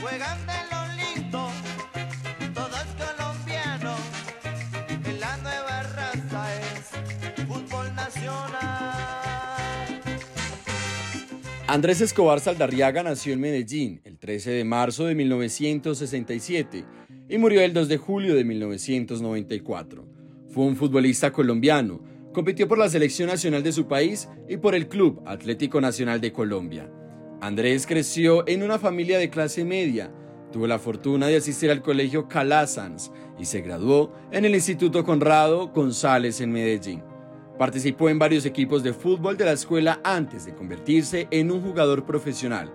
Juegan de lo lindo, todos colombianos, en la nueva raza. Andrés Escobar Saldarriaga nació en Medellín el 13 de marzo de 1967 y murió el 2 de julio de 1994. Fue un futbolista colombiano, compitió por la selección nacional de su país y por el Club Atlético Nacional de Colombia. Andrés creció en una familia de clase media, tuvo la fortuna de asistir al colegio Calasanz y se graduó en el Instituto Conrado González en Medellín. Participó en varios equipos de fútbol de la escuela antes de convertirse en un jugador profesional.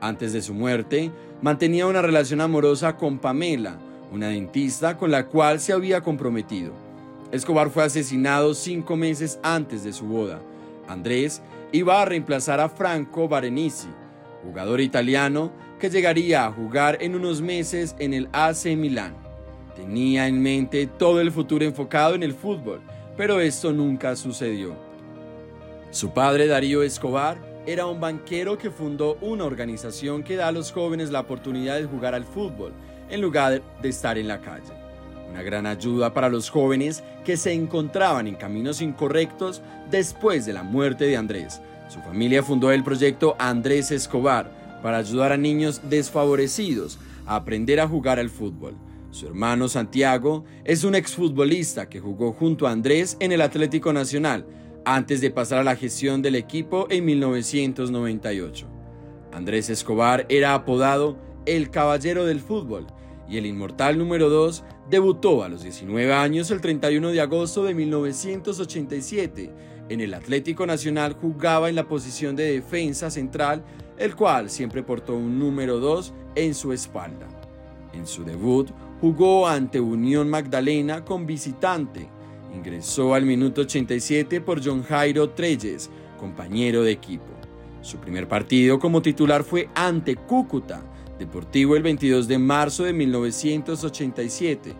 Antes de su muerte, mantenía una relación amorosa con Pamela, una dentista con la cual se había comprometido. Escobar fue asesinado cinco meses antes de su boda. Andrés iba a reemplazar a Franco Barenici, jugador italiano que llegaría a jugar en unos meses en el AC Milán. Tenía en mente todo el futuro enfocado en el fútbol, pero esto nunca sucedió. Su padre Darío Escobar era un banquero que fundó una organización que da a los jóvenes la oportunidad de jugar al fútbol en lugar de estar en la calle. Una gran ayuda para los jóvenes que se encontraban en caminos incorrectos después de la muerte de Andrés. Su familia fundó el proyecto Andrés Escobar para ayudar a niños desfavorecidos a aprender a jugar al fútbol. Su hermano Santiago es un exfutbolista que jugó junto a Andrés en el Atlético Nacional antes de pasar a la gestión del equipo en 1998. Andrés Escobar era apodado el Caballero del Fútbol y el inmortal número 2 debutó a los 19 años el 31 de agosto de 1987. En el Atlético Nacional jugaba en la posición de defensa central, el cual siempre portó un número 2 en su espalda. En su debut jugó ante Unión Magdalena con visitante. Ingresó al minuto 87 por John Jairo Treyes, compañero de equipo. Su primer partido como titular fue ante Cúcuta, Deportivo el 22 de marzo de 1987,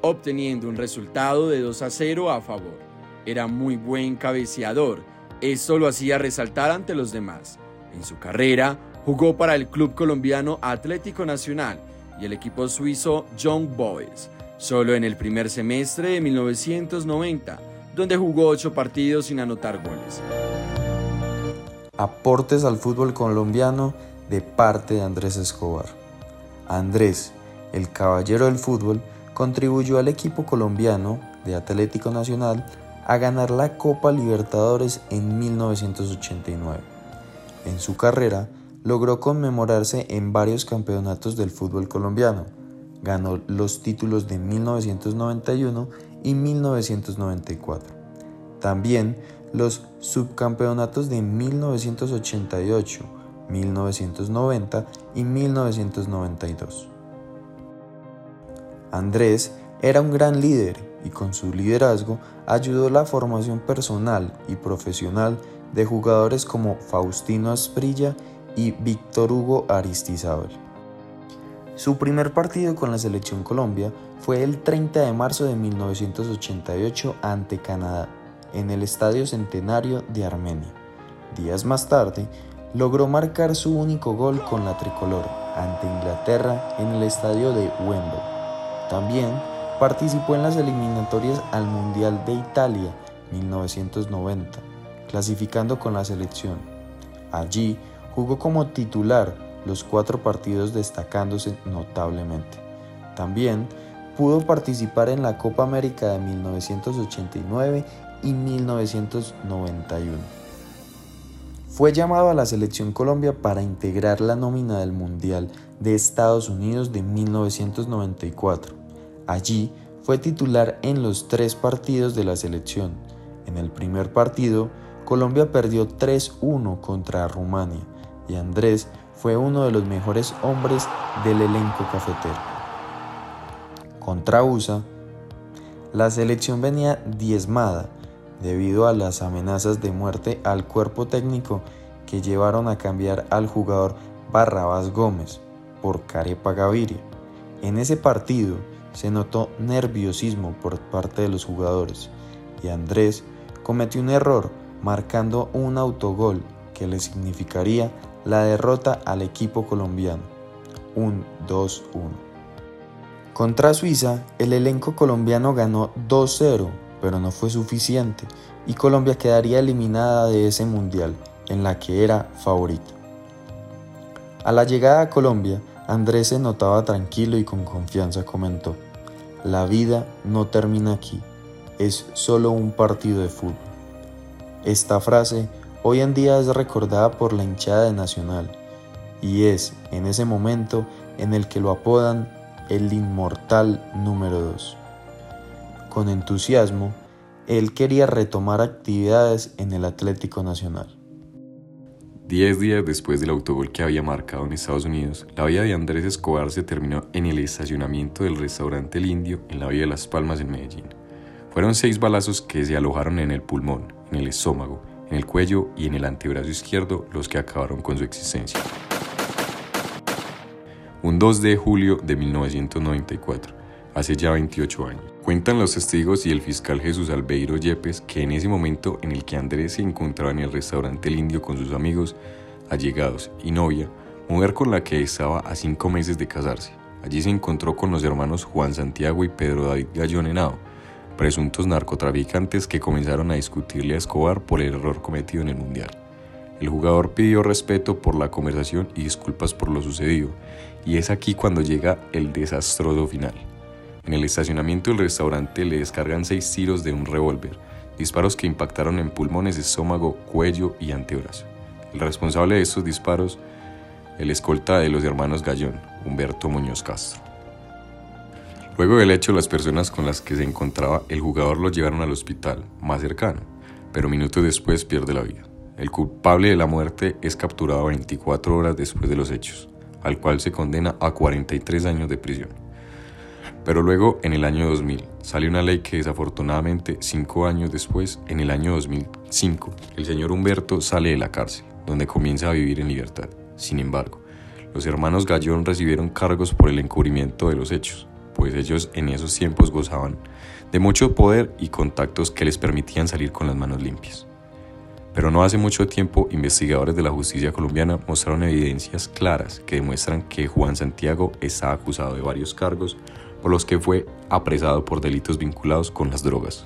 obteniendo un resultado de 2 a 0 a favor. Era muy buen cabeceador, esto lo hacía resaltar ante los demás. En su carrera jugó para el club colombiano Atlético Nacional y el equipo suizo Young Boys, solo en el primer semestre de 1990, donde jugó 8 partidos sin anotar goles. Aportes al fútbol colombiano de parte de Andrés Escobar. Andrés, el caballero del fútbol, contribuyó al equipo colombiano de Atlético Nacional a ganar la Copa Libertadores en 1989. En su carrera, logró conmemorarse en varios campeonatos del fútbol colombiano. Ganó los títulos de 1991 y 1994. También los subcampeonatos de 1988, 1990 y 1992. Andrés era un gran líder y con su liderazgo ayudó la formación personal y profesional de jugadores como Faustino Asprilla y Víctor Hugo Aristizábal. Su primer partido con la selección Colombia fue el 30 de marzo de 1988 ante Canadá, en el Estadio Centenario de Armenia. Días más tarde, logró marcar su único gol con la tricolor ante Inglaterra en el estadio de Wembley. También participó en las eliminatorias al Mundial de Italia 1990, clasificando con la selección. Allí jugó como titular los cuatro partidos destacándose notablemente. También pudo participar en la Copa América de 1989 y 1991. Fue llamado a la Selección Colombia para integrar la nómina del Mundial de Estados Unidos de 1994. Allí fue titular en los tres partidos de la selección. En el primer partido, Colombia perdió 3-1 contra Rumania y Andrés fue uno de los mejores hombres del elenco cafetero. Contra USA, la selección venía diezmada debido a las amenazas de muerte al cuerpo técnico que llevaron a cambiar al jugador Barrabás Gómez por Carepa Gaviria. En ese partido se notó nerviosismo por parte de los jugadores y Andrés cometió un error marcando un autogol que le significaría la derrota al equipo colombiano, un 2-1. Contra Suiza, el elenco colombiano ganó 2-0, pero no fue suficiente y Colombia quedaría eliminada de ese mundial, en la que era favorita. A la llegada a Colombia, Andrés se notaba tranquilo y con confianza comentó, la vida no termina aquí, es solo un partido de fútbol. Esta frase hoy en día es recordada por la hinchada de Nacional y es en ese momento en el que lo apodan el inmortal número 2. Con entusiasmo, él quería retomar actividades en el Atlético Nacional. Diez días después del autogol que había marcado en Estados Unidos, la vida de Andrés Escobar se terminó en el estacionamiento del restaurante El Indio en la Vía de Las Palmas en Medellín. Fueron seis balazos que se alojaron en el pulmón, en el estómago, en el cuello y en el antebrazo izquierdo los que acabaron con su existencia. Un 2 de julio de 1994, hace ya 28 años. Cuentan los testigos y el fiscal Jesús Albeiro Yepes que en ese momento en el que Andrés se encontraba en el restaurante El Indio con sus amigos, allegados y novia, mujer con la que estaba a cinco meses de casarse. Allí se encontró con los hermanos Juan Santiago y Pedro David Gallón Henao, presuntos narcotraficantes que comenzaron a discutirle a Escobar por el error cometido en el Mundial. El jugador pidió respeto por la conversación y disculpas por lo sucedido, y es aquí cuando llega el desastroso final. En el estacionamiento del restaurante le descargan seis tiros de un revólver, disparos que impactaron en pulmones, estómago, cuello y antebrazo. El responsable de estos disparos, el escolta de los hermanos Gallón, Humberto Muñoz Castro. Luego del hecho, las personas con las que se encontraba el jugador lo llevaron al hospital más cercano, pero minutos después pierde la vida. El culpable de la muerte es capturado 24 horas después de los hechos, al cual se condena a 43 años de prisión. Pero luego, en el año 2000, sale una ley que desafortunadamente, cinco años después, en el año 2005, el señor Humberto sale de la cárcel, donde comienza a vivir en libertad. Sin embargo, los hermanos Gallón recibieron cargos por el encubrimiento de los hechos, pues ellos en esos tiempos gozaban de mucho poder y contactos que les permitían salir con las manos limpias. Pero no hace mucho tiempo, investigadores de la justicia colombiana mostraron evidencias claras que demuestran que Juan Santiago está acusado de varios cargos por los que fue apresado por delitos vinculados con las drogas.